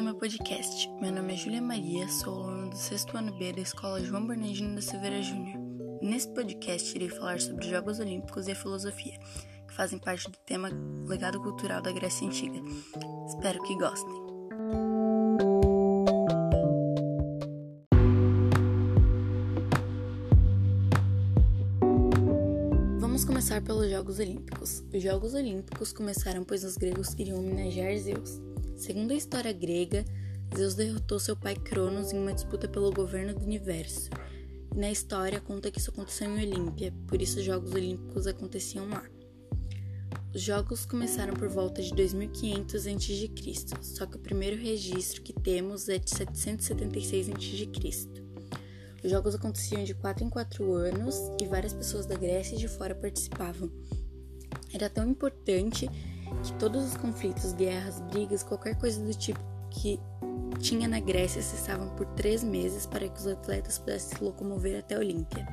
ao meu podcast. Meu nome é Júlia Maria, sou aluna do sexto ano B da Escola João Bernardino da Silveira Júnior. Nesse podcast irei falar sobre os Jogos Olímpicos e a filosofia, que fazem parte do tema legado cultural da Grécia Antiga. Espero que gostem. Vamos começar pelos Jogos Olímpicos. Os Jogos Olímpicos começaram pois os gregos queriam homenagear Zeus. Segundo a história grega, Zeus derrotou seu pai Cronos em uma disputa pelo governo do universo. E na história conta que isso aconteceu em Olímpia, por isso os Jogos Olímpicos aconteciam lá. Os jogos começaram por volta de 2500 a.C., só que o primeiro registro que temos é de 776 a.C. Os jogos aconteciam de 4 em 4 anos e várias pessoas da Grécia e de fora participavam. Era tão importante que todos os conflitos, guerras, brigas, qualquer coisa do tipo que tinha na Grécia cessavam por três meses para que os atletas pudessem se locomover até a Olímpia.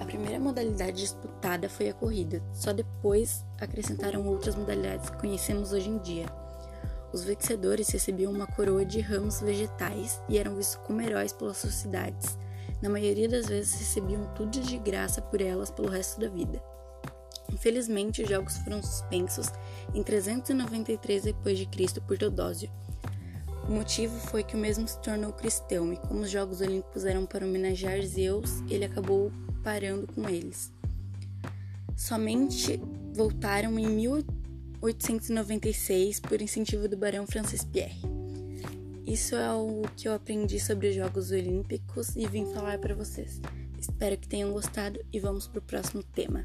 A primeira modalidade disputada foi a corrida, só depois acrescentaram outras modalidades que conhecemos hoje em dia. Os vencedores recebiam uma coroa de ramos vegetais e eram vistos como heróis pelas sociedades. Na maioria das vezes recebiam tudo de graça por elas pelo resto da vida. Infelizmente, os jogos foram suspensos em 393 d.C. por Teodósio. O motivo foi que o mesmo se tornou cristão e como os Jogos Olímpicos eram para homenagear Zeus, ele acabou parando com eles. Somente voltaram em 1896 por incentivo do barão Francis Pierre. Isso é o que eu aprendi sobre os Jogos Olímpicos e vim falar para vocês. Espero que tenham gostado e vamos para o próximo tema.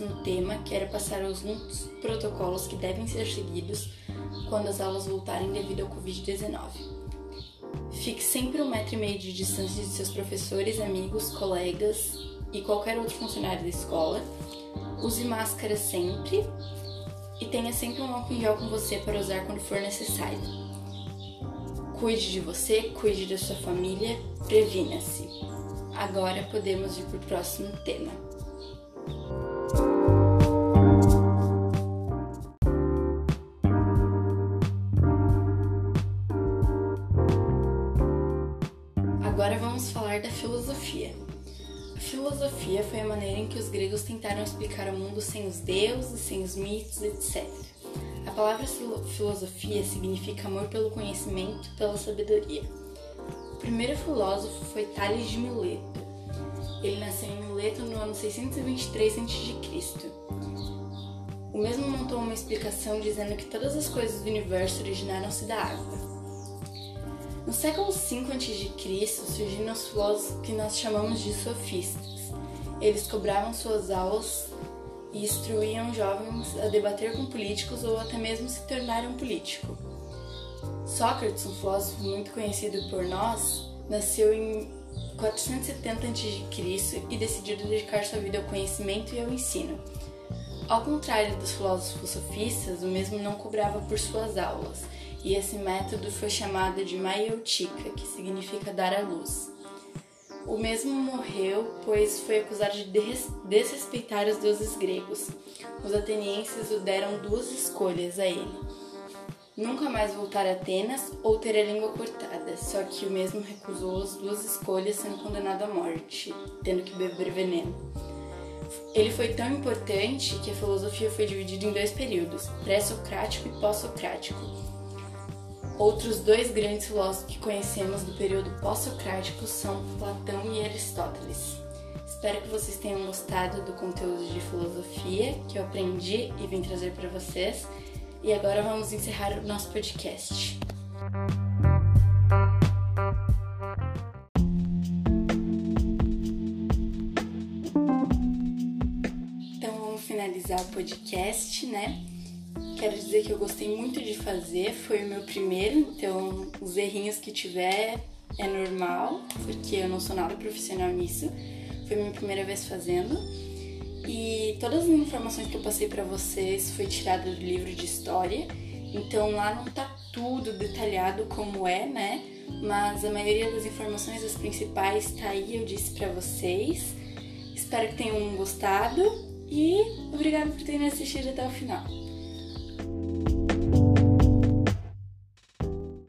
Próximo tema, quero passar alguns protocolos que devem ser seguidos quando as aulas voltarem devido ao Covid-19. Fique sempre um metro e meio de distância de seus professores, amigos, colegas e qualquer outro funcionário da escola. Use máscara sempre e tenha sempre um álcool em gel com você para usar quando for necessário. Cuide de você, cuide da sua família, previna-se. Agora podemos ir para o próximo tema. Agora vamos falar da filosofia. A filosofia foi a maneira em que os gregos tentaram explicar o mundo sem os deuses, sem os mitos, etc. A palavra filosofia significa amor pelo conhecimento, pela sabedoria. O primeiro filósofo foi Tales de Mileto. Ele nasceu em Mileto no ano 623 a.C. O mesmo montou uma explicação dizendo que todas as coisas do universo originaram-se da água. No século V a.C. surgiram os filósofos que nós chamamos de sofistas. Eles cobravam suas aulas e instruíam jovens a debater com políticos ou até mesmo se tornar um político. Sócrates, um filósofo muito conhecido por nós, nasceu em 470 a.C. e decidiu dedicar sua vida ao conhecimento e ao ensino. Ao contrário dos filósofos sofistas, o mesmo não cobrava por suas aulas e esse método foi chamado de maieutica, que significa dar à luz. O mesmo morreu, pois foi acusado de desrespeitar os deuses gregos. Os atenienses o deram duas escolhas a ele: nunca mais voltar a Atenas ou ter a língua cortada. Só que o mesmo recusou as duas escolhas, sendo condenado à morte, tendo que beber veneno. Ele foi tão importante que a filosofia foi dividida em dois períodos, pré-socrático e pós-socrático. Outros dois grandes filósofos que conhecemos do período pós-socrático são Platão e Aristóteles. Espero que vocês tenham gostado do conteúdo de filosofia que eu aprendi e vim trazer para vocês. E agora vamos encerrar o nosso podcast. Então vamos finalizar o podcast, né? Quero dizer que eu gostei muito de fazer, foi o meu primeiro, então os errinhos que tiver é normal, porque eu não sou nada profissional nisso. Foi minha primeira vez fazendo. E todas as informações que eu passei para vocês foi tirada do livro de história Então lá não tá tudo detalhado como é, né? Mas a maioria das informações, as principais, tá aí, eu disse para vocês. Espero que tenham gostado e obrigado por terem assistido até o final.